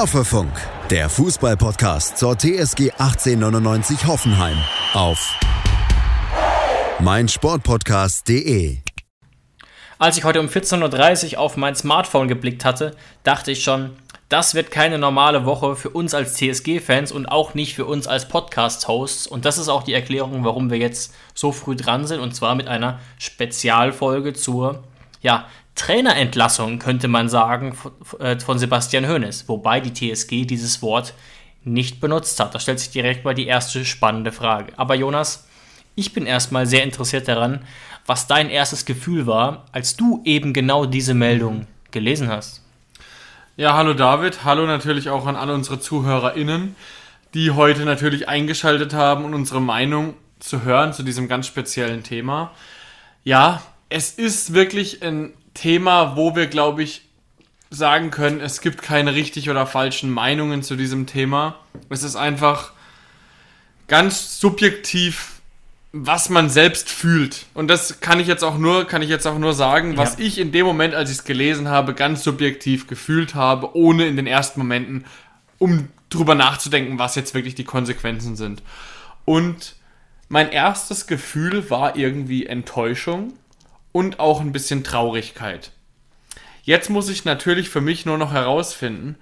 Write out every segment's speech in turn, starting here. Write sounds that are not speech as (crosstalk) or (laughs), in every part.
Hoffefunk, der Fußballpodcast zur TSG 1899 Hoffenheim auf meinsportpodcast.de. Als ich heute um 14.30 Uhr auf mein Smartphone geblickt hatte, dachte ich schon, das wird keine normale Woche für uns als TSG-Fans und auch nicht für uns als Podcast-Hosts. Und das ist auch die Erklärung, warum wir jetzt so früh dran sind. Und zwar mit einer Spezialfolge zur ja, Trainerentlassung, könnte man sagen, äh, von Sebastian Hoeneß. Wobei die TSG dieses Wort nicht benutzt hat. Da stellt sich direkt mal die erste spannende Frage. Aber Jonas, ich bin erstmal sehr interessiert daran, was dein erstes Gefühl war, als du eben genau diese Meldung gelesen hast. Ja, hallo David, hallo natürlich auch an alle unsere ZuhörerInnen, die heute natürlich eingeschaltet haben, um unsere Meinung zu hören zu diesem ganz speziellen Thema. Ja, es ist wirklich ein Thema, wo wir, glaube ich, sagen können, es gibt keine richtig oder falschen Meinungen zu diesem Thema. Es ist einfach ganz subjektiv was man selbst fühlt. Und das kann ich jetzt auch nur, kann ich jetzt auch nur sagen, was ja. ich in dem Moment, als ich es gelesen habe, ganz subjektiv gefühlt habe, ohne in den ersten Momenten, um drüber nachzudenken, was jetzt wirklich die Konsequenzen sind. Und mein erstes Gefühl war irgendwie Enttäuschung und auch ein bisschen Traurigkeit. Jetzt muss ich natürlich für mich nur noch herausfinden,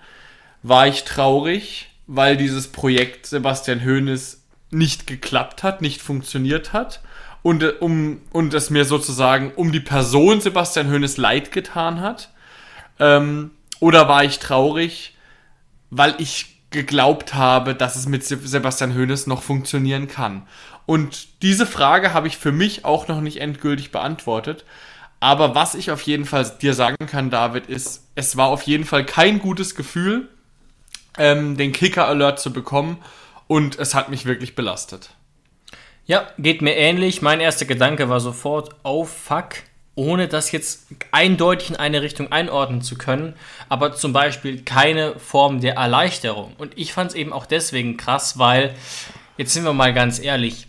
war ich traurig, weil dieses Projekt Sebastian Hoeneß nicht geklappt hat, nicht funktioniert hat und äh, um und es mir sozusagen um die Person Sebastian Hoeneß leid getan hat? Ähm, oder war ich traurig, weil ich geglaubt habe, dass es mit Sebastian Hoeneß noch funktionieren kann? Und diese Frage habe ich für mich auch noch nicht endgültig beantwortet. Aber was ich auf jeden Fall dir sagen kann, David, ist, es war auf jeden Fall kein gutes Gefühl, ähm, den Kicker-Alert zu bekommen und es hat mich wirklich belastet. Ja, geht mir ähnlich. Mein erster Gedanke war sofort, oh fuck, ohne das jetzt eindeutig in eine Richtung einordnen zu können, aber zum Beispiel keine Form der Erleichterung. Und ich fand es eben auch deswegen krass, weil, jetzt sind wir mal ganz ehrlich,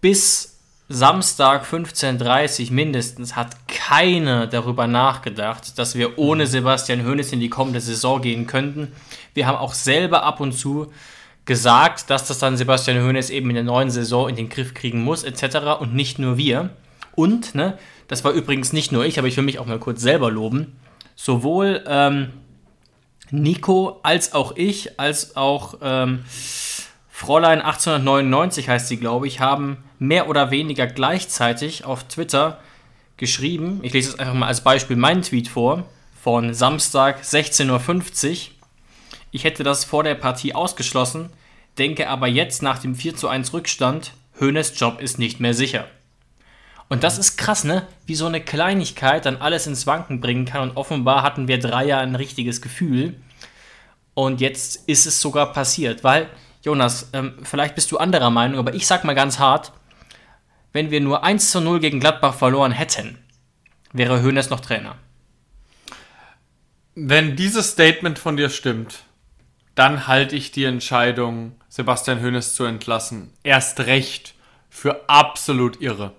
bis Samstag 15.30 Uhr mindestens hat keiner darüber nachgedacht, dass wir ohne Sebastian Hoeneß in die kommende Saison gehen könnten. Wir haben auch selber ab und zu gesagt, dass das dann Sebastian Hoeneß eben in der neuen Saison in den Griff kriegen muss, etc. Und nicht nur wir. Und, ne, das war übrigens nicht nur ich, aber ich will mich auch mal kurz selber loben. Sowohl ähm, Nico als auch ich, als auch ähm, Fräulein 1899 heißt sie, glaube ich, haben mehr oder weniger gleichzeitig auf Twitter geschrieben. Ich lese jetzt einfach mal als Beispiel meinen Tweet vor, von Samstag 16.50 Uhr. Ich hätte das vor der Partie ausgeschlossen, denke aber jetzt nach dem 4 zu 1 Rückstand, Höhnes Job ist nicht mehr sicher. Und das ist krass, ne? Wie so eine Kleinigkeit dann alles ins Wanken bringen kann. Und offenbar hatten wir drei Jahre ein richtiges Gefühl. Und jetzt ist es sogar passiert. Weil, Jonas, ähm, vielleicht bist du anderer Meinung, aber ich sag mal ganz hart, wenn wir nur 1 zu 0 gegen Gladbach verloren hätten, wäre Höhnes noch Trainer. Wenn dieses Statement von dir stimmt, dann halte ich die Entscheidung, Sebastian Hoeneß zu entlassen, erst recht für absolut irre.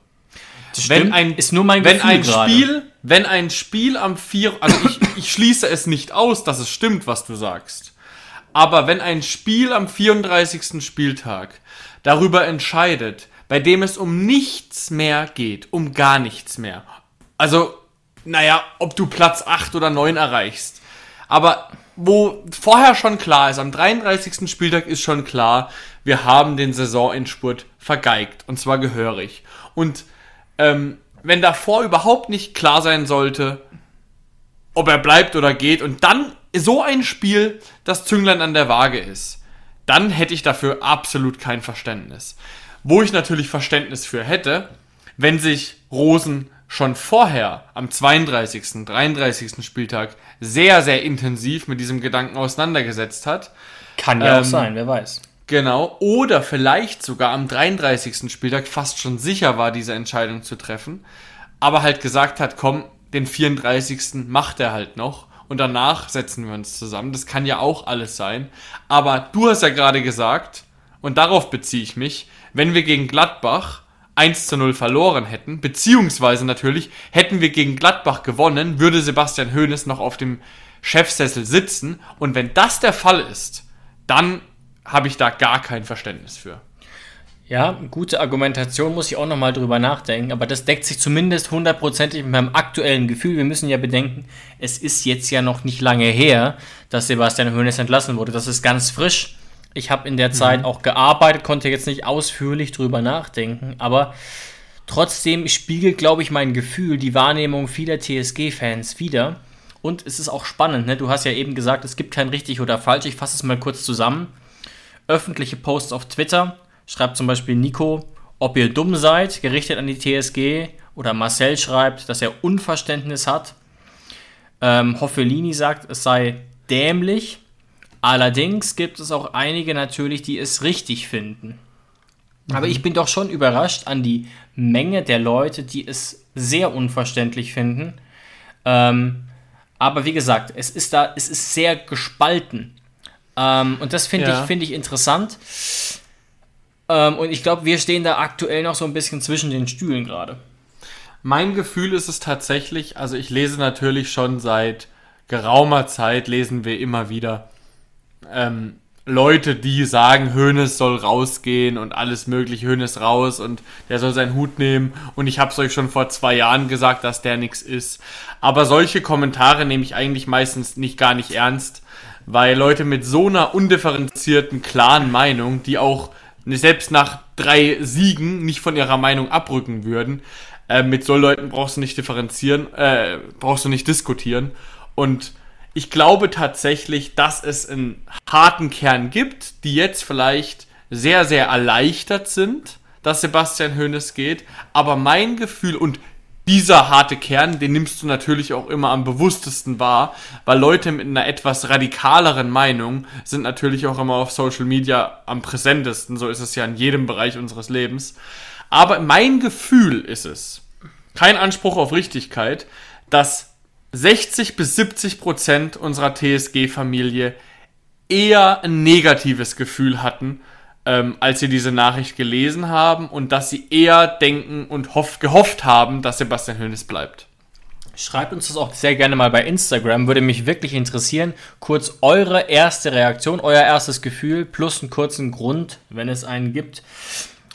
Wenn ein, ist nur mein wenn ein Spiel, wenn ein Spiel am 4, also ich, ich schließe es nicht aus, dass es stimmt, was du sagst. Aber wenn ein Spiel am 34. Spieltag darüber entscheidet, bei dem es um nichts mehr geht, um gar nichts mehr. Also, naja, ob du Platz 8 oder 9 erreichst. Aber wo vorher schon klar ist, am 33. Spieltag ist schon klar, wir haben den Saisonendspurt vergeigt. Und zwar gehörig. Und ähm, wenn davor überhaupt nicht klar sein sollte, ob er bleibt oder geht, und dann so ein Spiel das Zünglein an der Waage ist, dann hätte ich dafür absolut kein Verständnis. Wo ich natürlich Verständnis für hätte, wenn sich Rosen schon vorher am 32., 33. Spieltag sehr, sehr intensiv mit diesem Gedanken auseinandergesetzt hat. Kann ja ähm, auch sein, wer weiß. Genau, oder vielleicht sogar am 33. Spieltag fast schon sicher war, diese Entscheidung zu treffen, aber halt gesagt hat, komm, den 34. macht er halt noch und danach setzen wir uns zusammen. Das kann ja auch alles sein. Aber du hast ja gerade gesagt, und darauf beziehe ich mich, wenn wir gegen Gladbach 1 zu 0 verloren hätten, beziehungsweise natürlich hätten wir gegen Gladbach gewonnen, würde Sebastian Hoeneß noch auf dem Chefsessel sitzen. Und wenn das der Fall ist, dann habe ich da gar kein Verständnis für. Ja, gute Argumentation, muss ich auch nochmal drüber nachdenken, aber das deckt sich zumindest hundertprozentig mit meinem aktuellen Gefühl. Wir müssen ja bedenken, es ist jetzt ja noch nicht lange her, dass Sebastian Hoeneß entlassen wurde. Das ist ganz frisch. Ich habe in der Zeit mhm. auch gearbeitet, konnte jetzt nicht ausführlich drüber nachdenken, aber trotzdem spiegelt, glaube ich, mein Gefühl die Wahrnehmung vieler TSG-Fans wieder. Und es ist auch spannend, ne? du hast ja eben gesagt, es gibt kein richtig oder falsch. Ich fasse es mal kurz zusammen. Öffentliche Posts auf Twitter, schreibt zum Beispiel Nico, ob ihr dumm seid, gerichtet an die TSG. Oder Marcel schreibt, dass er Unverständnis hat. Ähm, Hoffelini sagt, es sei dämlich. Allerdings gibt es auch einige natürlich, die es richtig finden. Mhm. Aber ich bin doch schon überrascht an die Menge der Leute, die es sehr unverständlich finden. Ähm, aber wie gesagt, es ist da, es ist sehr gespalten. Ähm, und das finde ja. ich, find ich interessant. Ähm, und ich glaube, wir stehen da aktuell noch so ein bisschen zwischen den Stühlen gerade. Mein Gefühl ist es tatsächlich, also ich lese natürlich schon seit geraumer Zeit, lesen wir immer wieder ähm, Leute, die sagen, Hönes soll rausgehen und alles mögliche, Hönes raus und der soll seinen Hut nehmen. Und ich habe es euch schon vor zwei Jahren gesagt, dass der nichts ist. Aber solche Kommentare nehme ich eigentlich meistens nicht gar nicht ernst, weil Leute mit so einer undifferenzierten, klaren Meinung, die auch selbst nach drei Siegen nicht von ihrer Meinung abrücken würden. Äh, mit so Leuten brauchst du nicht differenzieren, äh, brauchst du nicht diskutieren. Und ich glaube tatsächlich, dass es einen harten Kern gibt, die jetzt vielleicht sehr, sehr erleichtert sind, dass Sebastian Hoeneß geht. Aber mein Gefühl und dieser harte Kern, den nimmst du natürlich auch immer am bewusstesten wahr, weil Leute mit einer etwas radikaleren Meinung sind natürlich auch immer auf Social Media am präsentesten. So ist es ja in jedem Bereich unseres Lebens. Aber mein Gefühl ist es, kein Anspruch auf Richtigkeit, dass 60 bis 70 Prozent unserer TSG-Familie eher ein negatives Gefühl hatten ähm, als sie diese Nachricht gelesen haben und dass sie eher denken und hoff, gehofft haben, dass Sebastian Hönes bleibt. Schreibt uns das auch sehr gerne mal bei Instagram, würde mich wirklich interessieren. Kurz eure erste Reaktion, euer erstes Gefühl plus einen kurzen Grund, wenn es einen gibt,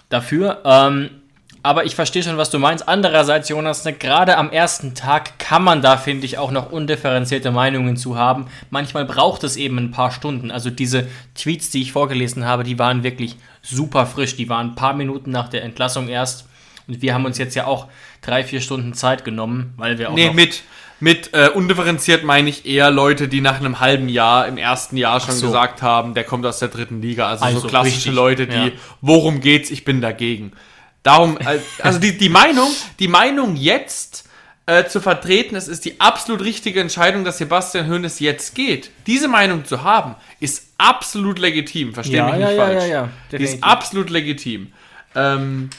dafür. Ähm, aber ich verstehe schon, was du meinst. Andererseits, Jonas, ne, gerade am ersten Tag kann man da, finde ich, auch noch undifferenzierte Meinungen zu haben. Manchmal braucht es eben ein paar Stunden. Also diese Tweets, die ich vorgelesen habe, die waren wirklich super frisch. Die waren ein paar Minuten nach der Entlassung erst. Und wir haben uns jetzt ja auch drei, vier Stunden Zeit genommen, weil wir auch. Nee, mit, mit äh, undifferenziert meine ich eher Leute, die nach einem halben Jahr, im ersten Jahr schon so. gesagt haben, der kommt aus der dritten Liga. Also, also so klassische richtig, Leute, die, ja. worum geht's, ich bin dagegen. Darum, äh, also die, die Meinung, die Meinung jetzt äh, zu vertreten, es ist die absolut richtige Entscheidung, dass Sebastian Hoeneß jetzt geht. Diese Meinung zu haben, ist absolut legitim. Verstehe ja, mich nicht ja, falsch. Ja, ja, ja. Die ist absolut legitim. Ähm,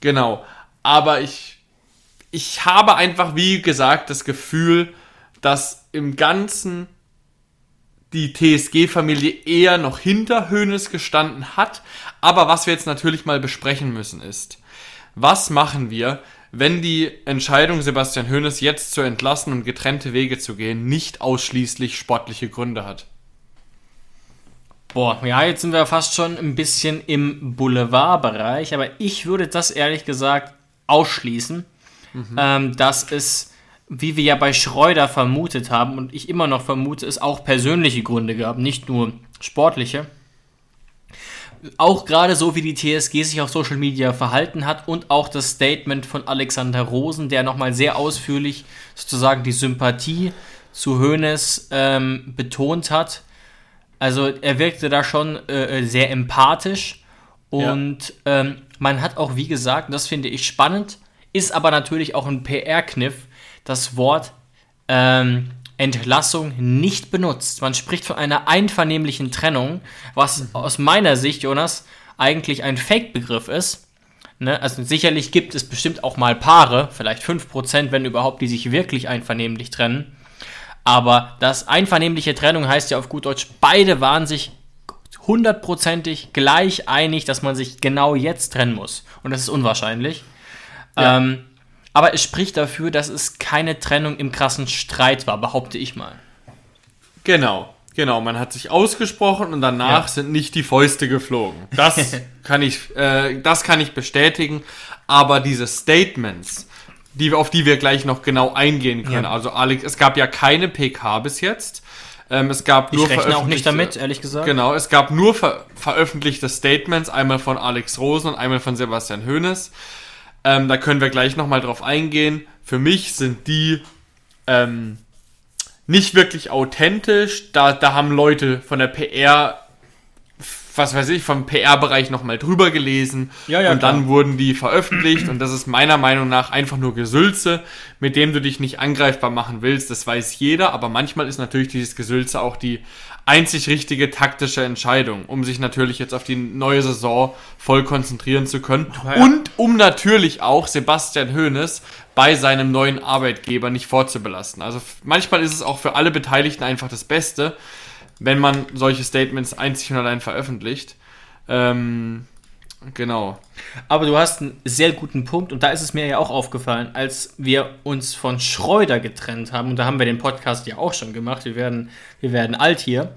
genau. Aber ich, ich habe einfach, wie gesagt, das Gefühl, dass im Ganzen die TSG-Familie eher noch hinter Hoeneß gestanden hat. Aber was wir jetzt natürlich mal besprechen müssen ist, was machen wir, wenn die Entscheidung, Sebastian Hoeneß jetzt zu entlassen und getrennte Wege zu gehen, nicht ausschließlich sportliche Gründe hat? Boah, ja, jetzt sind wir fast schon ein bisschen im Boulevardbereich, aber ich würde das ehrlich gesagt ausschließen, mhm. ähm, dass es wie wir ja bei Schreuder vermutet haben und ich immer noch vermute, es auch persönliche Gründe gab, nicht nur sportliche. Auch gerade so, wie die TSG sich auf Social Media verhalten hat und auch das Statement von Alexander Rosen, der nochmal sehr ausführlich sozusagen die Sympathie zu Hoeneß ähm, betont hat. Also er wirkte da schon äh, sehr empathisch und ja. ähm, man hat auch, wie gesagt, das finde ich spannend, ist aber natürlich auch ein PR-Kniff, das Wort ähm, Entlassung nicht benutzt. Man spricht von einer einvernehmlichen Trennung, was mhm. aus meiner Sicht, Jonas, eigentlich ein Fake-Begriff ist. Ne? Also sicherlich gibt es bestimmt auch mal Paare, vielleicht 5%, wenn überhaupt, die sich wirklich einvernehmlich trennen. Aber das einvernehmliche Trennung heißt ja auf gut Deutsch, beide waren sich hundertprozentig gleich einig, dass man sich genau jetzt trennen muss. Und das ist unwahrscheinlich. Ja. Ähm, aber es spricht dafür, dass es keine Trennung im krassen Streit war, behaupte ich mal. Genau, genau. Man hat sich ausgesprochen und danach Ja. sind nicht die Fäuste geflogen. Das (laughs) kann ich, äh, das kann ich bestätigen. Aber diese Statements, die, auf die wir gleich noch genau eingehen können. Ja. Also Alex, es gab ja keine PK bis jetzt. Ähm, es gab nur Ich rechne auch nicht damit, ehrlich gesagt. Genau, es gab nur ver veröffentlichte Statements, einmal von Alex Rosen und einmal von Sebastian Hoeneß. Ähm, da können wir gleich nochmal drauf eingehen. Für mich sind die ähm, nicht wirklich authentisch. Da, da haben Leute von der PR, was weiß ich, vom PR-Bereich nochmal drüber gelesen. Ja, ja, und dann klar. wurden die veröffentlicht. Und das ist meiner Meinung nach einfach nur Gesülze, mit dem du dich nicht angreifbar machen willst. Das weiß jeder. Aber manchmal ist natürlich dieses Gesülze auch die einzig richtige taktische Entscheidung, um sich natürlich jetzt auf die neue Saison voll konzentrieren zu können. Und um natürlich auch Sebastian Hoeneß bei seinem neuen Arbeitgeber nicht vorzubelasten. Also manchmal ist es auch für alle Beteiligten einfach das Beste, wenn man solche Statements einzig und allein veröffentlicht. Ähm, genau. Aber du hast einen sehr guten Punkt und da ist es mir ja auch aufgefallen, als wir uns von Schreuder getrennt haben, und da haben wir den Podcast ja auch schon gemacht, wir werden, wir werden alt hier,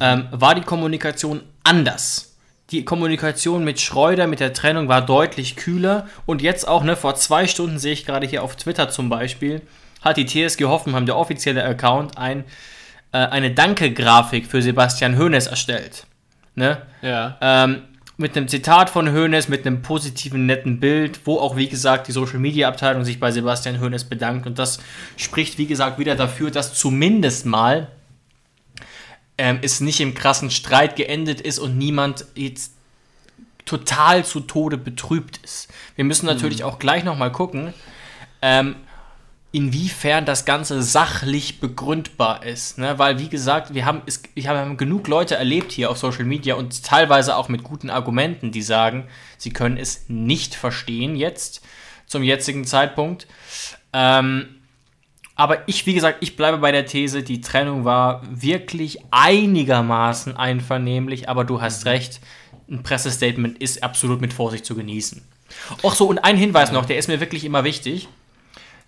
ähm, war die Kommunikation anders. Die Kommunikation mit Schreuder, mit der Trennung war deutlich kühler und jetzt auch, ne, vor zwei Stunden sehe ich gerade hier auf Twitter zum Beispiel, hat die TSG Hoffenheim, der offizielle Account, ein, äh, eine Danke-Grafik für Sebastian Hoeneß erstellt. Ne? Ja. ähm, mit einem Zitat von Hoeneß, mit einem positiven, netten Bild, wo auch, wie gesagt, die Social Media Abteilung sich bei Sebastian Hoeneß bedankt. Und das spricht, wie gesagt, wieder dafür, dass zumindest mal ähm, es nicht im krassen Streit geendet ist und niemand jetzt total zu Tode betrübt ist. Wir müssen natürlich auch gleich nochmal gucken, ähm, inwiefern das Ganze sachlich begründbar ist. Ne? Weil, wie gesagt, wir haben, es, wir haben genug Leute erlebt hier auf Social Media und teilweise auch mit guten Argumenten, die sagen, sie können es nicht verstehen jetzt, zum jetzigen Zeitpunkt. Ähm, aber ich, wie gesagt, ich bleibe bei der These, die Trennung war wirklich einigermaßen einvernehmlich, aber du hast recht, ein Pressestatement ist absolut mit Vorsicht zu genießen. Auch so, und ein Hinweis noch, der ist mir wirklich immer wichtig.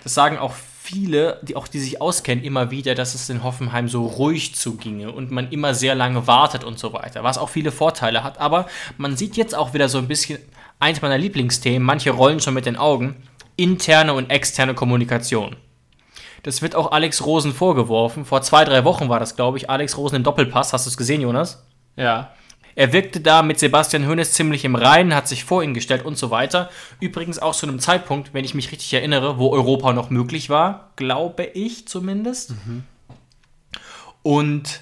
Sagen auch viele, die auch die sich auskennen, immer wieder, dass es in Hoffenheim so ruhig zuginge und man immer sehr lange wartet und so weiter, was auch viele Vorteile hat. Aber man sieht jetzt auch wieder so ein bisschen eins meiner Lieblingsthemen, manche rollen schon mit den Augen, interne und externe Kommunikation. Das wird auch Alex Rosen vorgeworfen. Vor zwei, drei Wochen war das, glaube ich. Alex Rosen im Doppelpass. Hast du es gesehen, Jonas? Ja. Er wirkte da mit Sebastian Hoeneß ziemlich im Reinen, hat sich vor ihn gestellt und so weiter. Übrigens auch zu einem Zeitpunkt, wenn ich mich richtig erinnere, wo Europa noch möglich war, glaube ich zumindest. Und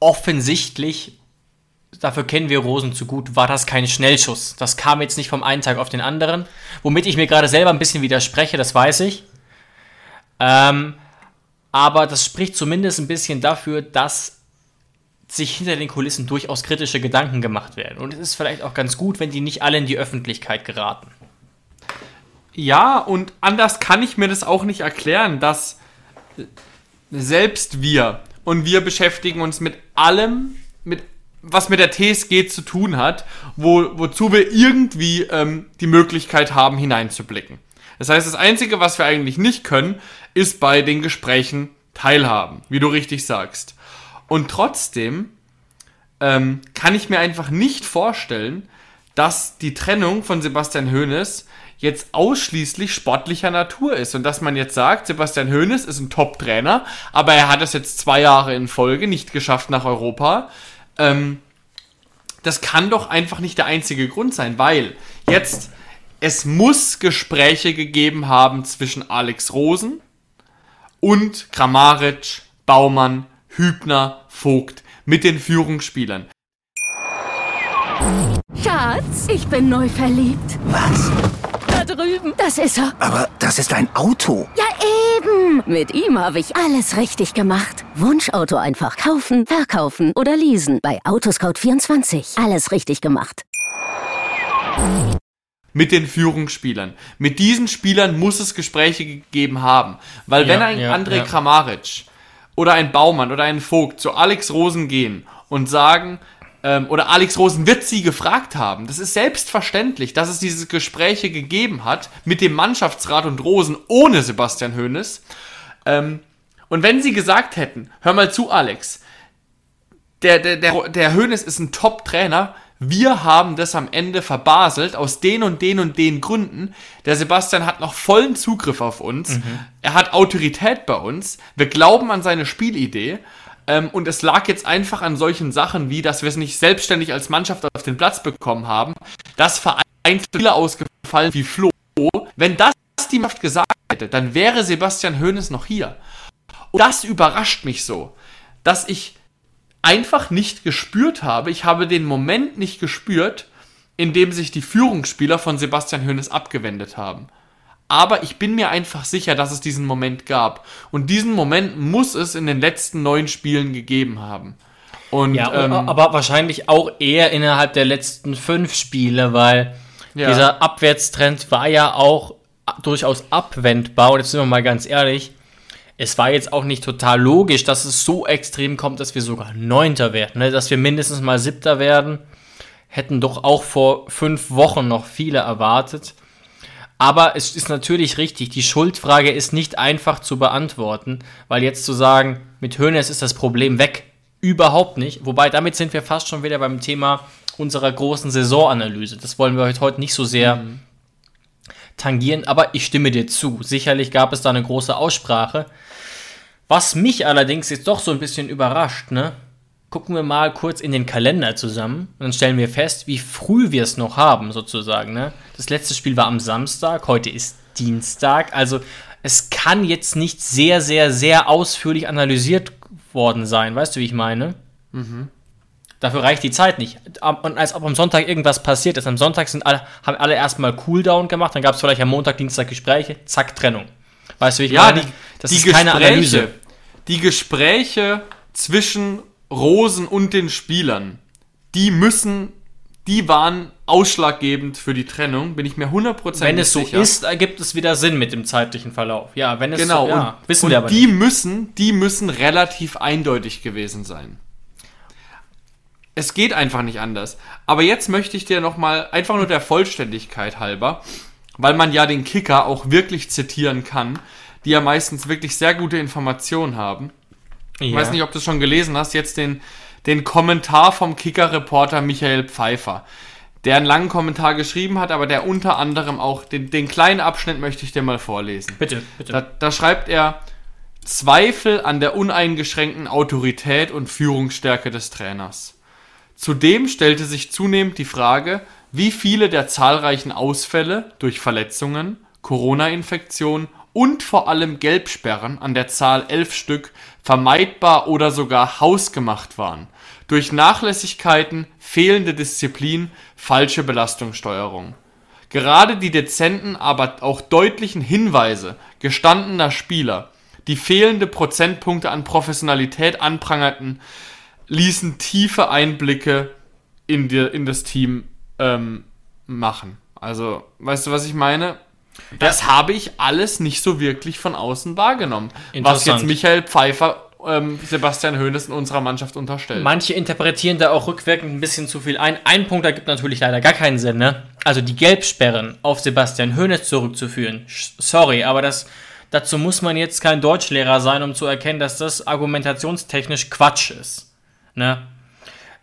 offensichtlich, dafür kennen wir Rosen zu gut, war das kein Schnellschuss. Das kam jetzt nicht vom einen Tag auf den anderen. Womit ich mir gerade selber ein bisschen widerspreche, das weiß ich. Ähm, aber das spricht zumindest ein bisschen dafür, dass sich hinter den Kulissen durchaus kritische Gedanken gemacht werden. Und es ist vielleicht auch ganz gut, wenn die nicht alle in die Öffentlichkeit geraten. Ja, und anders kann ich mir das auch nicht erklären, dass selbst wir und wir beschäftigen uns mit allem, mit was mit der TSG zu tun hat, wo, wozu wir irgendwie ähm, die Möglichkeit haben, hineinzublicken. Das heißt, das Einzige, was wir eigentlich nicht können, ist bei den Gesprächen teilhaben, wie du richtig sagst. Und trotzdem ähm, kann ich mir einfach nicht vorstellen, dass die Trennung von Sebastian Hoeneß jetzt ausschließlich sportlicher Natur ist und dass man jetzt sagt, Sebastian Hoeneß ist ein Top-Trainer, aber er hat es jetzt zwei Jahre in Folge nicht geschafft nach Europa. Ähm, das kann doch einfach nicht der einzige Grund sein, weil jetzt es muss Gespräche gegeben haben zwischen Alex Rosen und Kramaric, Baumann, Hübner, Vogt mit den Führungsspielern. Schatz, ich bin neu verliebt. Was? Da drüben. Das ist er. Aber das ist ein Auto. Ja, eben. Mit ihm habe ich alles richtig gemacht. Wunschauto einfach kaufen, verkaufen oder leasen. Bei Autoscout24. Alles richtig gemacht. mit den Führungsspielern. Mit diesen Spielern muss es Gespräche gegeben haben. Weil Ja, wenn ein ja, André ja. Kramaric oder ein Baumann oder ein Vogt zu Alex Rosen gehen und sagen, ähm, oder Alex Rosen wird sie gefragt haben. Das ist selbstverständlich, dass es diese Gespräche gegeben hat mit dem Mannschaftsrat und Rosen ohne Sebastian Hoeneß. Ähm, und wenn sie gesagt hätten, hör mal zu, Alex, der, der, der, der Hoeneß ist ein Top-Trainer, wir haben das am Ende verbaselt aus den und den und den Gründen. Der Sebastian hat noch vollen Zugriff auf uns. Mhm. Er hat Autorität bei uns. Wir glauben an seine Spielidee. Ähm, und es lag jetzt einfach an solchen Sachen wie, dass wir es nicht selbstständig als Mannschaft auf den Platz bekommen haben, dass vereinzelte Spieler ausgefallen wie Flo. Wenn das die Mannschaft gesagt hätte, dann wäre Sebastian Hoeneß noch hier. Und das überrascht mich so, dass ich einfach nicht gespürt habe. Ich habe den Moment nicht gespürt, in dem sich die Führungsspieler von Sebastian Hoeneß abgewendet haben. Aber ich bin mir einfach sicher, dass es diesen Moment gab. Und diesen Moment muss es in den letzten neun Spielen gegeben haben. Und, ja, ähm, aber wahrscheinlich auch eher innerhalb der letzten fünf Spiele, weil ja. dieser Abwärtstrend war ja auch durchaus abwendbar. Und jetzt sind wir mal ganz ehrlich, es war jetzt auch nicht total logisch, dass es so extrem kommt, dass wir sogar Neunter werden. Ne? Dass wir mindestens mal Siebter werden, hätten doch auch vor fünf Wochen noch viele erwartet. Aber es ist natürlich richtig, die Schuldfrage ist nicht einfach zu beantworten, weil jetzt zu sagen, mit Hönes ist das Problem weg, überhaupt nicht. Wobei damit sind wir fast schon wieder beim Thema unserer großen Saisonanalyse. Das wollen wir heute nicht so sehr mhm. Tangieren, aber ich stimme dir zu. Sicherlich gab es da eine große Aussprache. Was mich allerdings jetzt doch so ein bisschen überrascht, ne? Gucken wir mal kurz in den Kalender zusammen und dann stellen wir fest, wie früh wir es noch haben, sozusagen. Ne? Das letzte Spiel war am Samstag, heute ist Dienstag. Also es kann jetzt nicht sehr, sehr, sehr ausführlich analysiert worden sein. Weißt du, wie ich meine? Mhm. Dafür reicht die Zeit nicht. Und als ob am Sonntag irgendwas passiert ist. Am Sonntag sind alle, haben alle erstmal Cooldown gemacht, dann gab es vielleicht am Montag, Dienstag Gespräche, zack, Trennung. Weißt du, wie ich ja, meine? Die, das die ist keine Analyse die Gespräche zwischen Rosen und den Spielern, die müssen, die waren ausschlaggebend für die Trennung, bin ich mir 100% sicher. Wenn es so sicher. ist, ergibt es wieder Sinn mit dem zeitlichen Verlauf. Ja, wenn es genau, so, ja, und, wissen und wir aber die nicht. müssen, die müssen relativ eindeutig gewesen sein. Es geht einfach nicht anders. Aber jetzt möchte ich dir nochmal, einfach nur der Vollständigkeit halber, weil man ja den Kicker auch wirklich zitieren kann, die ja meistens wirklich sehr gute Informationen haben. Ja. Ich weiß nicht, ob du es schon gelesen hast, jetzt den, den Kommentar vom Kicker-Reporter Michael Pfeiffer, der einen langen Kommentar geschrieben hat, aber der unter anderem auch, den, den kleinen Abschnitt möchte ich dir mal vorlesen. Bitte, bitte. Da, da schreibt er, Zweifel an der uneingeschränkten Autorität und Führungsstärke des Trainers. Zudem stellte sich zunehmend die Frage, wie viele der zahlreichen Ausfälle durch Verletzungen, Corona-Infektionen und vor allem Gelbsperren an der Zahl elf Stück vermeidbar oder sogar hausgemacht waren. Durch Nachlässigkeiten, fehlende Disziplin, falsche Belastungssteuerung. Gerade die dezenten, aber auch deutlichen Hinweise gestandener Spieler, die fehlende Prozentpunkte an Professionalität anprangerten, ließen tiefe Einblicke in, die, in das Team ähm, machen. Also, weißt du, was ich meine? Das habe ich alles nicht so wirklich von außen wahrgenommen. Was jetzt Michael Pfeiffer ähm, Sebastian Hoeneß in unserer Mannschaft unterstellt. Manche interpretieren da auch rückwirkend ein bisschen zu viel ein. Ein Punkt ergibt natürlich leider gar keinen Sinn, ne? Also die Gelbsperren auf Sebastian Hoeneß zurückzuführen. Sorry, aber das, dazu muss man jetzt kein Deutschlehrer sein, um zu erkennen, dass das argumentationstechnisch Quatsch ist. Ne?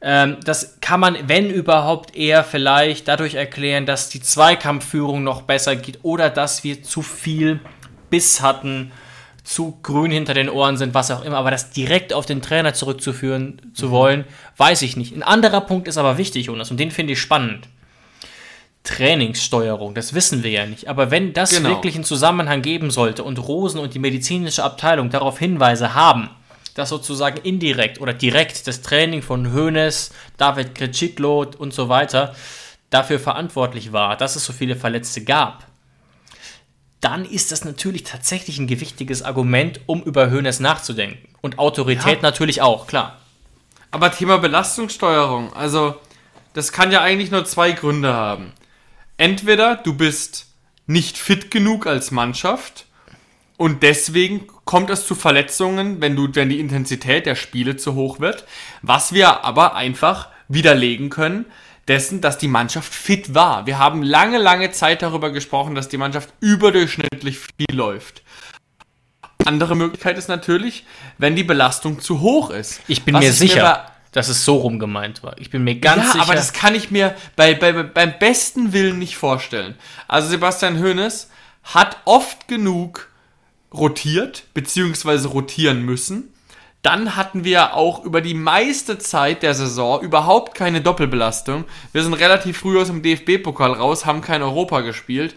Ähm, das kann man, wenn überhaupt, eher vielleicht dadurch erklären, dass die Zweikampfführung noch besser geht oder dass wir zu viel Biss hatten, zu grün hinter den Ohren sind, was auch immer. Aber das direkt auf den Trainer zurückzuführen zu mhm. wollen, weiß ich nicht. Ein anderer Punkt ist aber wichtig, Jonas, und den finde ich spannend. Trainingssteuerung, das wissen wir ja nicht. Aber wenn das genau. wirklich einen Zusammenhang geben sollte und Rosen und die medizinische Abteilung darauf Hinweise haben, dass sozusagen indirekt oder direkt das Training von Hoeneß, David Kretschitlo und so weiter dafür verantwortlich war, dass es so viele Verletzte gab, dann ist das natürlich tatsächlich ein gewichtiges Argument, um über Hoeneß nachzudenken. Und Autorität ja. natürlich auch, klar. Aber Thema Belastungssteuerung, also das kann ja eigentlich nur zwei Gründe haben. Entweder du bist nicht fit genug als Mannschaft und deswegen kommt es zu Verletzungen, wenn, du, wenn die Intensität der Spiele zu hoch wird. Was wir aber einfach widerlegen können, dessen, dass die Mannschaft fit war. Wir haben lange, lange Zeit darüber gesprochen, dass die Mannschaft überdurchschnittlich viel läuft. Andere Möglichkeit ist natürlich, wenn die Belastung zu hoch ist. Ich bin Was mir ich sicher, bei- dass es so rum gemeint war. Ich bin mir ganz ja, sicher. aber das kann ich mir bei, bei, beim besten Willen nicht vorstellen. Also Sebastian Hoeneß hat oft genug rotiert, beziehungsweise rotieren müssen. Dann hatten wir auch über die meiste Zeit der Saison überhaupt keine Doppelbelastung. Wir sind relativ früh aus dem DFB-Pokal raus, haben kein Europa gespielt,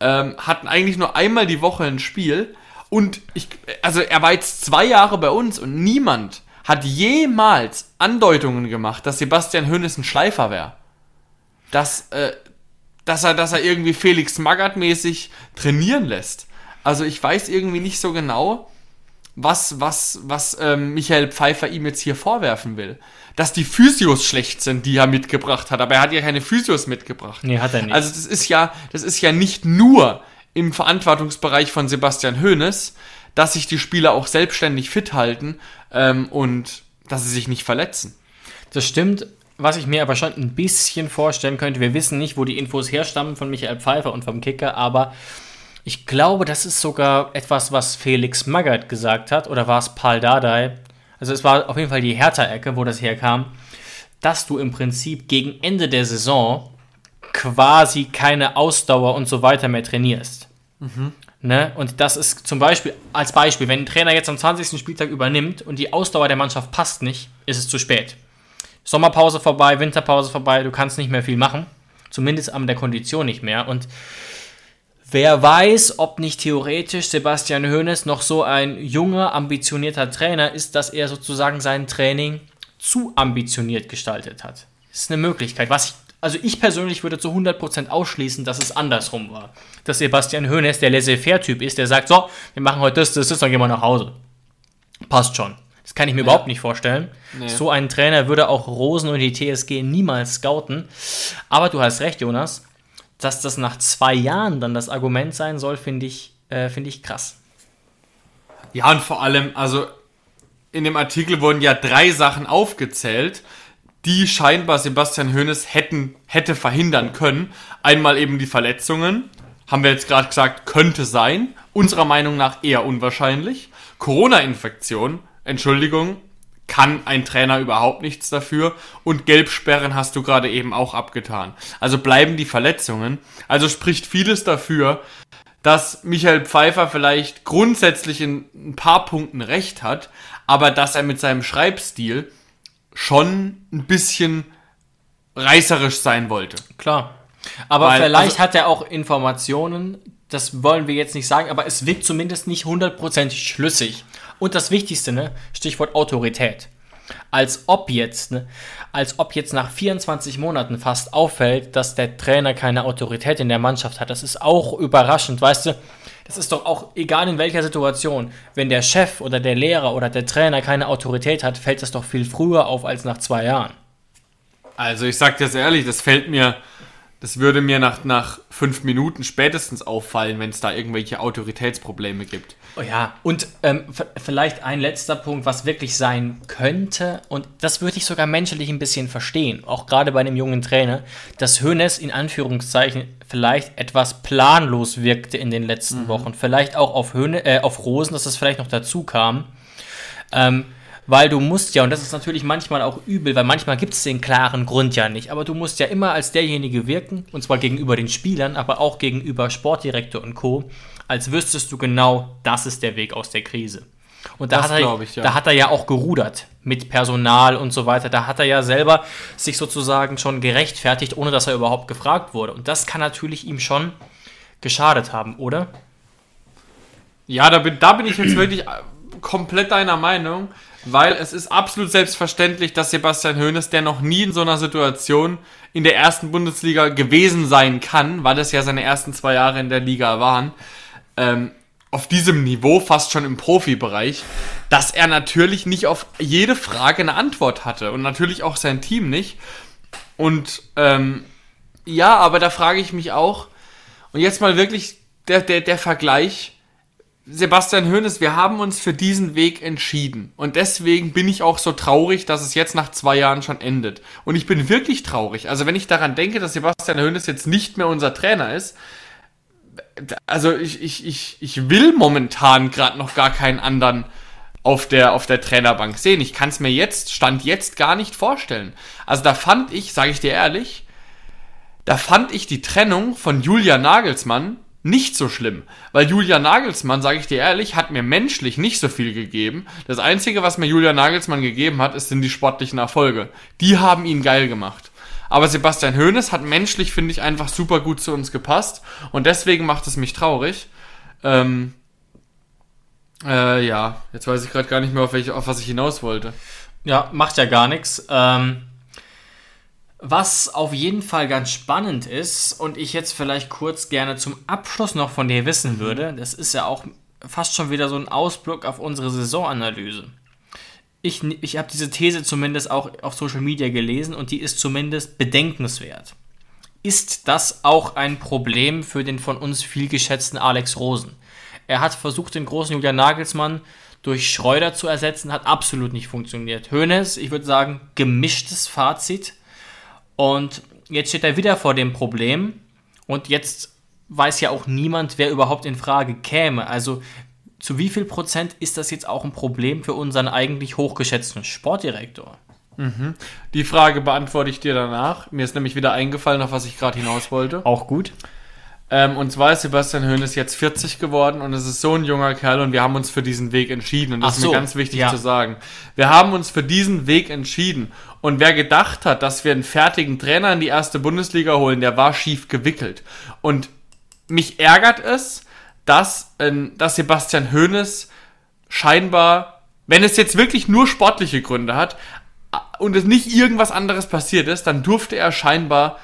ähm, hatten eigentlich nur einmal die Woche ein Spiel. Und ich, also er war jetzt zwei Jahre bei uns und niemand hat jemals Andeutungen gemacht, dass Sebastian Hoeneß ein Schleifer wäre. Dass, äh, dass er, dass er irgendwie Felix Magath mäßig trainieren lässt. Also ich weiß irgendwie nicht so genau, was, was, was ähm, Michael Pfeiffer ihm jetzt hier vorwerfen will. Dass die Physios schlecht sind, die er mitgebracht hat, aber er hat ja keine Physios mitgebracht. Nee, hat er nicht. Also das ist ja, das ist ja nicht nur im Verantwortungsbereich von Sebastian Hoeneß, dass sich die Spieler auch selbstständig fit halten ähm, und dass sie sich nicht verletzen. Das stimmt. Was ich mir aber schon ein bisschen vorstellen könnte, wir wissen nicht, wo die Infos herstammen von Michael Pfeiffer und vom Kicker, aber ich glaube, das ist sogar etwas, was Felix Magath gesagt hat, oder war es Paul Dardai? Also es war auf jeden Fall die Hertha-Ecke, wo das herkam, dass du im Prinzip gegen Ende der Saison quasi keine Ausdauer und so weiter mehr trainierst. Ne? Und das ist zum Beispiel, als Beispiel, wenn ein Trainer jetzt am 20. Spieltag übernimmt und die Ausdauer der Mannschaft passt nicht, ist es zu spät. Sommerpause vorbei, Winterpause vorbei, du kannst nicht mehr viel machen. Zumindest an der Kondition nicht mehr. Und wer weiß, ob nicht theoretisch Sebastian Hoeneß noch so ein junger, ambitionierter Trainer ist, dass er sozusagen sein Training zu ambitioniert gestaltet hat. Das ist eine Möglichkeit. Was ich, also ich persönlich würde zu 100% ausschließen, dass es andersrum war. Dass Sebastian Hoeneß der Laissez-faire-Typ ist, der sagt, so, wir machen heute das, das, das, dann gehen wir nach Hause. Passt schon. Das kann ich mir überhaupt nicht vorstellen. So einen Trainer würde auch Rosen und die TSG niemals scouten. Aber du hast recht, Jonas. Dass das nach zwei Jahren dann das Argument sein soll, finde ich, äh, finde ich krass. Ja, und vor allem, also in dem Artikel wurden ja drei Sachen aufgezählt, die scheinbar Sebastian Hoeneß hätten, hätte verhindern können. Einmal eben die Verletzungen, haben wir jetzt gerade gesagt, könnte sein. Unserer Meinung nach eher unwahrscheinlich. Corona-Infektion, Entschuldigung, kann ein Trainer überhaupt nichts dafür. Und Gelbsperren hast du gerade eben auch abgetan. Also bleiben die Verletzungen. Also spricht vieles dafür, dass Michael Pfeiffer vielleicht grundsätzlich in ein paar Punkten recht hat, aber dass er mit seinem Schreibstil schon ein bisschen reißerisch sein wollte. Klar. Aber Weil, vielleicht also- hat er auch Informationen, das wollen wir jetzt nicht sagen, aber es wirkt zumindest nicht hundertprozentig schlüssig. Und das Wichtigste, ne, Stichwort Autorität. Als ob jetzt, ne, als ob jetzt nach 24 Monaten fast auffällt, dass der Trainer keine Autorität in der Mannschaft hat. Das ist auch überraschend, weißt du? Das ist doch auch egal in welcher Situation. Wenn der Chef oder der Lehrer oder der Trainer keine Autorität hat, fällt das doch viel früher auf als nach zwei Jahren. Also ich sag dir das ehrlich, das fällt mir, das würde mir nach, nach fünf Minuten spätestens auffallen, wenn es da irgendwelche Autoritätsprobleme gibt. Oh ja, und ähm, vielleicht ein letzter Punkt, was wirklich sein könnte, und das würde ich sogar menschlich ein bisschen verstehen, auch gerade bei einem jungen Trainer, dass Hoeneß in Anführungszeichen vielleicht etwas planlos wirkte in den letzten Wochen. Vielleicht auch auf, Höhne, äh, auf Rosen, dass das vielleicht noch dazu kam. Ähm, weil du musst ja, und das ist natürlich manchmal auch übel, weil manchmal gibt es den klaren Grund ja nicht, aber du musst ja immer als derjenige wirken, und zwar gegenüber den Spielern, aber auch gegenüber Sportdirektor und Co., als wüsstest du genau, das ist der Weg aus der Krise. Und da, Das hat er, ich, ja. da hat er ja auch gerudert mit Personal und so weiter. Da hat er ja selber sich sozusagen schon gerechtfertigt, ohne dass er überhaupt gefragt wurde. Und das kann natürlich ihm schon geschadet haben, oder? Ja, da bin, da bin ich jetzt wirklich äh, komplett deiner Meinung, weil es ist absolut selbstverständlich, dass Sebastian Hoeneß, der noch nie in so einer Situation in der ersten Bundesliga gewesen sein kann, weil es ja seine ersten zwei Jahre in der Liga waren, ähm, auf diesem Niveau, fast schon im Profibereich, dass er natürlich nicht auf jede Frage eine Antwort hatte und natürlich auch sein Team nicht. Und ähm, ja, aber da frage ich mich auch, und jetzt mal wirklich der, der, der Vergleich, Sebastian Hoeneß, wir haben uns für diesen Weg entschieden. Und deswegen bin ich auch so traurig, dass es jetzt nach zwei Jahren schon endet. Und ich bin wirklich traurig. Also wenn ich daran denke, dass Sebastian Hoeneß jetzt nicht mehr unser Trainer ist, also ich, ich, ich, ich will momentan gerade noch gar keinen anderen auf der, auf der Trainerbank sehen. Ich kann es mir jetzt, Stand jetzt, gar nicht vorstellen. Also da fand ich, sage ich dir ehrlich, da fand ich die Trennung von Julia Nagelsmann nicht so schlimm. Weil Julia Nagelsmann, sage ich dir ehrlich, hat mir menschlich nicht so viel gegeben. Das Einzige, was mir Julia Nagelsmann gegeben hat, ist, sind die sportlichen Erfolge. Die haben ihn geil gemacht. Aber Sebastian Hoeneß hat menschlich, finde ich, einfach super gut zu uns gepasst. Und deswegen macht es mich traurig. Ähm, äh, ja, jetzt weiß ich gerade gar nicht mehr, auf, welche, auf was ich hinaus wollte. Ja, macht ja gar nichts. Ähm, was auf jeden Fall ganz spannend ist und ich jetzt vielleicht kurz gerne zum Abschluss noch von dir wissen würde, das ist ja auch fast schon wieder so ein Ausblick auf unsere Saisonanalyse. Ich, ich habe diese These zumindest auch auf Social Media gelesen und die ist zumindest bedenkenswert. Ist das auch ein Problem für den von uns viel geschätzten Alex Rosen? Er hat versucht, den großen Julian Nagelsmann durch Schreuder zu ersetzen, hat absolut nicht funktioniert. Hoeneß, ich würde sagen, gemischtes Fazit. Und jetzt steht er wieder vor dem Problem und jetzt weiß ja auch niemand, wer überhaupt in Frage käme. Also zu wie viel Prozent ist das jetzt auch ein Problem für unseren eigentlich hochgeschätzten Sportdirektor? Mhm. Die Frage beantworte ich dir danach. Mir ist nämlich wieder eingefallen, auf was ich gerade hinaus wollte. Auch gut. Ähm, und zwar ist Sebastian Hoeneß jetzt 40 geworden und es ist so ein junger Kerl und wir haben uns für diesen Weg entschieden. Und das Ach ist so, mir ganz wichtig ja. zu sagen. Wir haben uns für diesen Weg entschieden. Und wer gedacht hat, dass wir einen fertigen Trainer in die erste Bundesliga holen, der war schief gewickelt. Und mich ärgert es, dass, ähm, dass Sebastian Hoeneß scheinbar, wenn es jetzt wirklich nur sportliche Gründe hat und es nicht irgendwas anderes passiert ist, dann durfte er scheinbar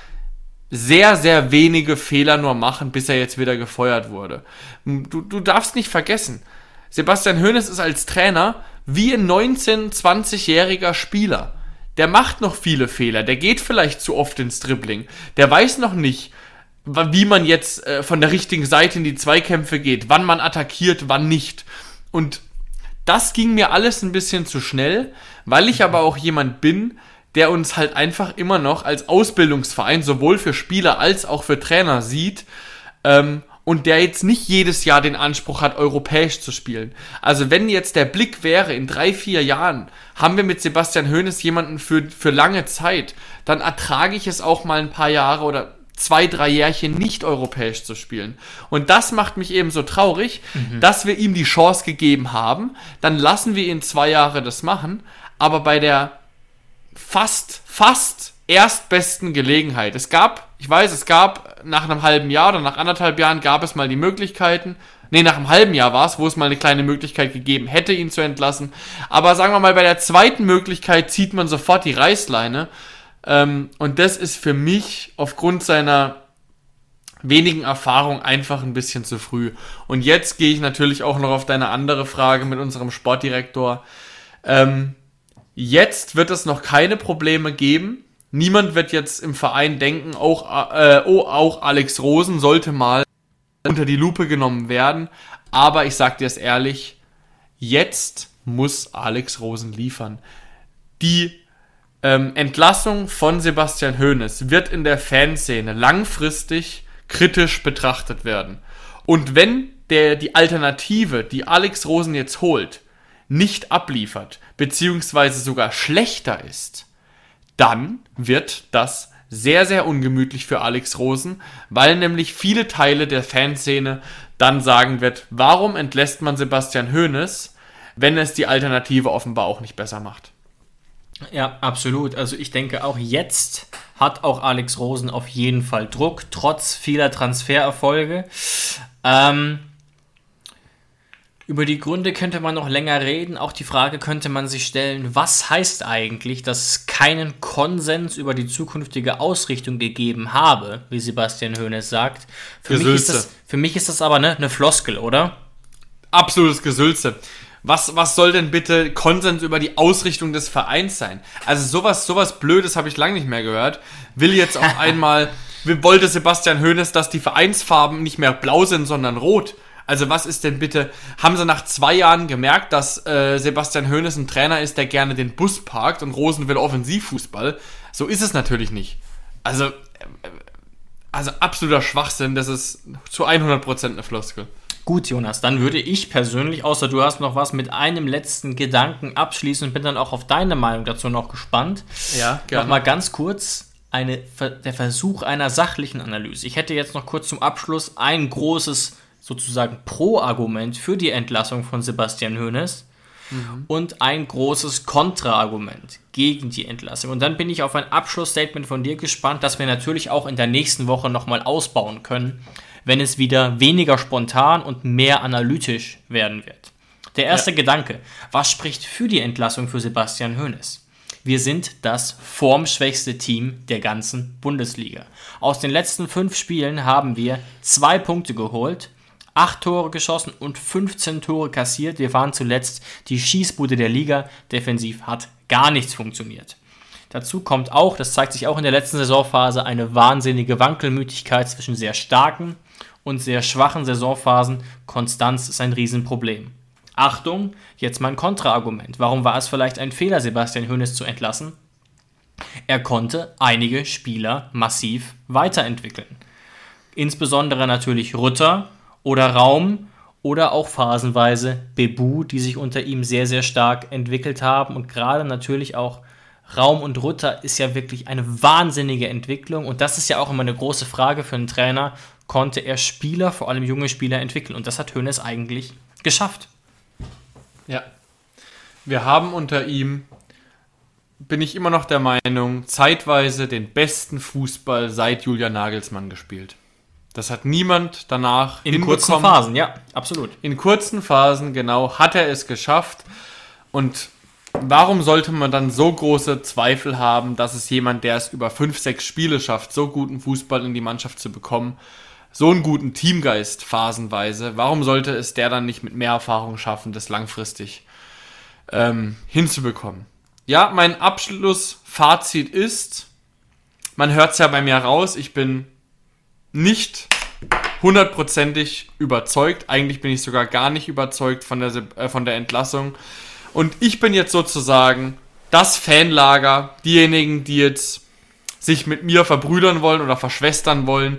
sehr, sehr wenige Fehler nur machen, bis er jetzt wieder gefeuert wurde. Du, du darfst nicht vergessen, Sebastian Hoeneß ist als Trainer wie ein 19-, 20-jähriger Spieler. Der macht noch viele Fehler, der geht vielleicht zu oft ins Dribbling, der weiß noch nicht, wie man jetzt äh, von der richtigen Seite in die Zweikämpfe geht, wann man attackiert, wann nicht. Und das ging mir alles ein bisschen zu schnell, weil ich aber auch jemand bin, der uns halt einfach immer noch als Ausbildungsverein sowohl für Spieler als auch für Trainer sieht ähm, und der jetzt nicht jedes Jahr den Anspruch hat, europäisch zu spielen. Also wenn jetzt der Blick wäre, in drei, vier Jahren haben wir mit Sebastian Hoeneß jemanden für, für lange Zeit, dann ertrage ich es auch mal ein paar Jahre oder zwei, drei Jährchen nicht europäisch zu spielen. Und das macht mich eben so traurig, dass wir ihm die Chance gegeben haben. Dann lassen wir ihn zwei Jahre das machen. Aber bei der fast, fast erstbesten Gelegenheit. Es gab, ich weiß, es gab nach einem halben Jahr oder nach anderthalb Jahren gab es mal die Möglichkeiten, nee, nach einem halben Jahr war es, wo es mal eine kleine Möglichkeit gegeben hätte, ihn zu entlassen. Aber sagen wir mal, bei der zweiten Möglichkeit zieht man sofort die Reißleine. Ähm, und das ist für mich aufgrund seiner wenigen Erfahrung einfach ein bisschen zu früh. Und jetzt gehe ich natürlich auch noch auf deine andere Frage mit unserem Sportdirektor. Ähm, Jetzt wird es noch keine Probleme geben. Niemand wird jetzt im Verein denken, auch, äh, oh, auch Alex Rosen sollte mal unter die Lupe genommen werden. Aber ich sag dir es ehrlich, jetzt muss Alex Rosen liefern. Die ähm, Entlassung von Sebastian Hoeneß wird in der Fanszene langfristig kritisch betrachtet werden. Und wenn der, die Alternative, die Alex Rosen jetzt holt, nicht abliefert, beziehungsweise sogar schlechter ist, dann wird das sehr, sehr ungemütlich für Alex Rosen, weil nämlich viele Teile der Fanszene dann sagen wird, warum entlässt man Sebastian Hoeneß, wenn es die Alternative offenbar auch nicht besser macht. Ja, absolut. Also ich denke auch jetzt hat auch Alex Rosen auf jeden Fall Druck, trotz vieler Transfererfolge. Ähm, über die Gründe könnte man noch länger reden. Auch die Frage könnte man sich stellen, was heißt eigentlich, dass es keinen Konsens über die zukünftige Ausrichtung gegeben habe, wie Sebastian Hoeneß sagt. Für, mich ist, das, für mich ist das aber ne, eine Floskel, oder? absolutes Gesülze. Was, was soll denn bitte Konsens über die Ausrichtung des Vereins sein? Also sowas, sowas Blödes habe ich lange nicht mehr gehört. Will jetzt auf (laughs) einmal, wollte Sebastian Hoeneß, dass die Vereinsfarben nicht mehr blau sind, sondern rot. Also was ist denn bitte, haben sie nach zwei Jahren gemerkt, dass äh, Sebastian Hoeneß ein Trainer ist, der gerne den Bus parkt und Rosen will Offensivfußball? So ist es natürlich nicht. Also, äh, also absoluter Schwachsinn, das ist zu 100% eine Floskel. Gut, Jonas, dann würde ich persönlich, außer du hast noch was, mit einem letzten Gedanken abschließen und bin dann auch auf deine Meinung dazu noch gespannt. Ja, gerne. Nochmal ganz kurz eine, der Versuch einer sachlichen Analyse. Ich hätte jetzt noch kurz zum Abschluss ein großes sozusagen Pro-Argument für die Entlassung von Sebastian Hoeneß mhm. und ein großes Kontra-Argument gegen die Entlassung. Und dann bin ich auf ein Abschlussstatement von dir gespannt, das wir natürlich auch in der nächsten Woche nochmal ausbauen können, wenn es wieder weniger spontan und mehr analytisch werden wird. Der erste ja. Gedanke, was spricht für die Entlassung für Sebastian Hoeneß? Wir sind das formschwächste Team der ganzen Bundesliga. Aus den letzten fünf Spielen haben wir zwei Punkte geholt 8 Tore geschossen und 15 Tore kassiert. Wir waren zuletzt die Schießbude der Liga. Defensiv hat gar nichts funktioniert. Dazu kommt auch, das zeigt sich auch in der letzten Saisonphase, eine wahnsinnige Wankelmütigkeit zwischen sehr starken und sehr schwachen Saisonphasen. Konstanz ist ein Riesenproblem. Achtung, jetzt mein Kontraargument. Warum war es vielleicht ein Fehler, Sebastian Hoeneß zu entlassen? Er konnte einige Spieler massiv weiterentwickeln. Insbesondere natürlich Rutter, oder Raum oder auch phasenweise Bebu, die sich unter ihm sehr, sehr stark entwickelt haben. Und gerade natürlich auch Raum und Rutter ist ja wirklich eine wahnsinnige Entwicklung. Und das ist ja auch immer eine große Frage für einen Trainer. Konnte er Spieler, vor allem junge Spieler, entwickeln? Und das hat Hönes eigentlich geschafft. Ja. Wir haben unter ihm, bin ich immer noch der Meinung, zeitweise den besten Fußball seit Julian Nagelsmann gespielt. Das hat niemand danach In kurzen Phasen, ja, absolut. In kurzen Phasen, genau, hat er es geschafft. Und warum sollte man dann so große Zweifel haben, dass es jemand, der es über fünf, sechs Spiele schafft, so guten Fußball in die Mannschaft zu bekommen, so einen guten Teamgeist phasenweise, warum sollte es der dann nicht mit mehr Erfahrung schaffen, das langfristig ähm, hinzubekommen? Ja, mein Abschlussfazit ist, man hört es ja bei mir raus, ich bin nicht hundertprozentig überzeugt. Eigentlich bin ich sogar gar nicht überzeugt von der, äh, von der Entlassung. Und ich bin jetzt sozusagen das Fanlager, diejenigen, die jetzt sich mit mir verbrüdern wollen oder verschwestern wollen,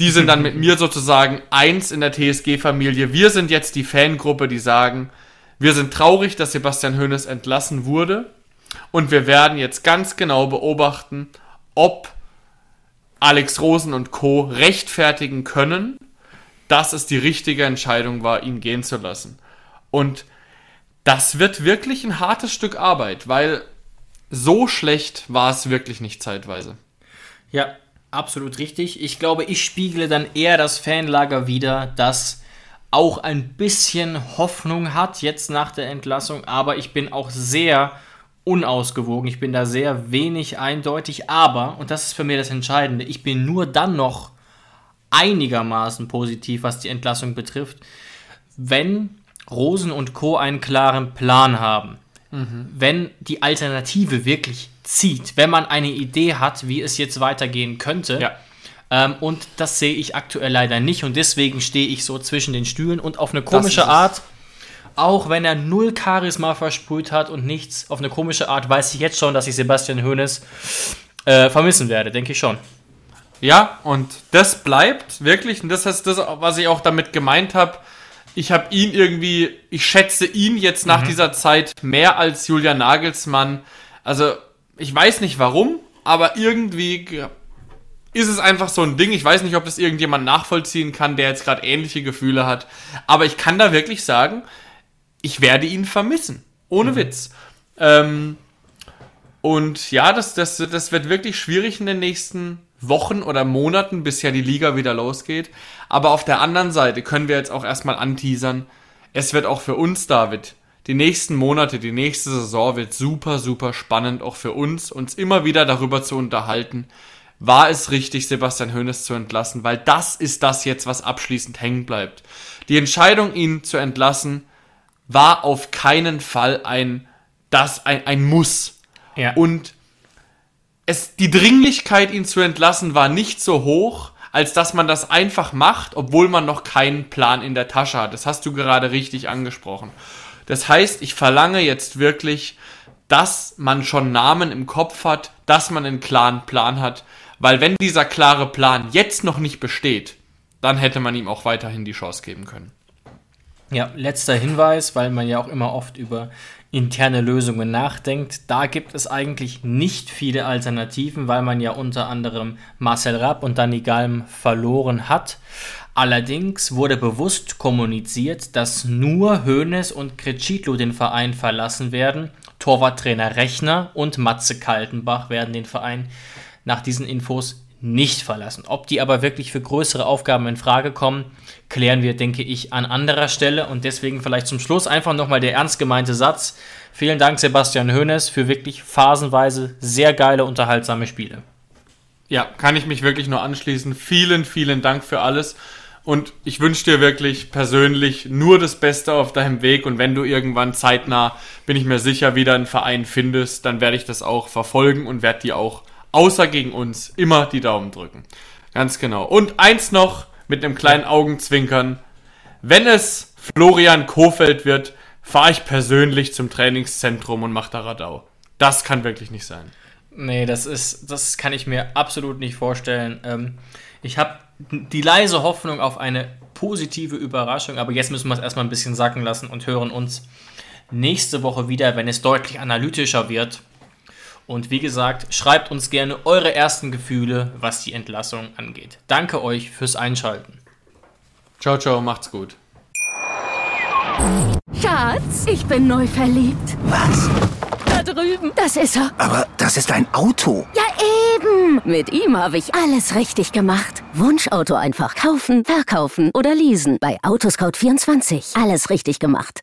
die sind dann mit (laughs) mir sozusagen eins in der TSG-Familie. Wir sind jetzt die Fangruppe, die sagen, wir sind traurig, dass Sebastian Hoeneß entlassen wurde und wir werden jetzt ganz genau beobachten, ob Alex Rosen und Co. rechtfertigen können, dass es die richtige Entscheidung war, ihn gehen zu lassen. Und das wird wirklich ein hartes Stück Arbeit, weil so schlecht war es wirklich nicht zeitweise. Ja, absolut richtig. Ich glaube, ich spiegle dann eher das Fanlager wieder, das auch ein bisschen Hoffnung hat jetzt nach der Entlassung, aber ich bin auch sehr unausgewogen. Ich bin da sehr wenig eindeutig, aber, und das ist für mich das Entscheidende, ich bin nur dann noch einigermaßen positiv, was die Entlassung betrifft, wenn Rosen und Co. einen klaren Plan haben. Mhm. Wenn die Alternative wirklich zieht, wenn man eine Idee hat, wie es jetzt weitergehen könnte. Ja. Ähm, und das sehe ich aktuell leider nicht und deswegen stehe ich so zwischen den Stühlen und auf eine komische Art auch wenn er null Charisma versprüht hat und nichts auf eine komische Art, weiß ich jetzt schon, dass ich Sebastian Hoeneß äh, vermissen werde, denke ich schon. Ja, und das bleibt wirklich, und das ist das, was ich auch damit gemeint habe. Ich habe ihn irgendwie, ich schätze ihn jetzt nach mhm. dieser Zeit mehr als Julian Nagelsmann. Also, ich weiß nicht warum, aber irgendwie ist es einfach so ein Ding. Ich weiß nicht, ob das irgendjemand nachvollziehen kann, der jetzt gerade ähnliche Gefühle hat. Aber ich kann da wirklich sagen, ich werde ihn vermissen. Ohne mhm. Witz. Ähm, und ja, das, das, das wird wirklich schwierig in den nächsten Wochen oder Monaten, bis ja die Liga wieder losgeht. Aber auf der anderen Seite können wir jetzt auch erstmal anteasern, es wird auch für uns, David, die nächsten Monate, die nächste Saison wird super, super spannend, auch für uns, uns immer wieder darüber zu unterhalten, war es richtig, Sebastian Hoeneß zu entlassen, weil das ist das jetzt, was abschließend hängen bleibt. Die Entscheidung, ihn zu entlassen, war auf keinen Fall ein, das ein, ein Muss. Ja. Und es, die Dringlichkeit, ihn zu entlassen, war nicht so hoch, als dass man das einfach macht, obwohl man noch keinen Plan in der Tasche hat. Das hast du gerade richtig angesprochen. Das heißt, ich verlange jetzt wirklich, dass man schon Namen im Kopf hat, dass man einen klaren Plan hat, weil wenn dieser klare Plan jetzt noch nicht besteht, dann hätte man ihm auch weiterhin die Chance geben können. Ja, letzter Hinweis, weil man ja auch immer oft über interne Lösungen nachdenkt. Da gibt es eigentlich nicht viele Alternativen, weil man ja unter anderem Marcel Rapp und Danny Galm verloren hat. Allerdings wurde bewusst kommuniziert, dass nur Hoeneß und Crecitlo den Verein verlassen werden. Torwarttrainer Rechner und Matze Kaltenbach werden den Verein nach diesen Infos nicht verlassen. Ob die aber wirklich für größere Aufgaben in Frage kommen, klären wir, denke ich, an anderer Stelle. Und deswegen vielleicht zum Schluss einfach nochmal der ernst gemeinte Satz. Vielen Dank, Sebastian Hoeneß, für wirklich phasenweise sehr geile, unterhaltsame Spiele. Ja, kann ich mich wirklich nur anschließen. Vielen, vielen Dank für alles. Und ich wünsche dir wirklich persönlich nur das Beste auf deinem Weg. Und wenn du irgendwann zeitnah, bin ich mir sicher, wieder einen Verein findest, dann werde ich das auch verfolgen und werde dir auch, außer gegen uns, immer die Daumen drücken. Ganz genau. Und eins noch, mit einem kleinen Augenzwinkern. Wenn es Florian Kofeld wird, fahre ich persönlich zum Trainingszentrum und mache da Radau. Das kann wirklich nicht sein. Nee, das ist, das kann ich mir absolut nicht vorstellen. Ähm, ich habe die leise Hoffnung auf eine positive Überraschung, aber jetzt müssen wir es erstmal ein bisschen sacken lassen und hören uns nächste Woche wieder, wenn es deutlich analytischer wird. Und wie gesagt, schreibt uns gerne eure ersten Gefühle, was die Entlassung angeht. Danke euch fürs Einschalten. Ciao, ciao, macht's gut. Schatz, ich bin neu verliebt. Was? Da drüben. Das ist er. Aber das ist ein Auto. Ja, eben. Mit ihm habe ich alles richtig gemacht. Wunschauto einfach kaufen, verkaufen oder leasen. Bei Autoscout24. Alles richtig gemacht.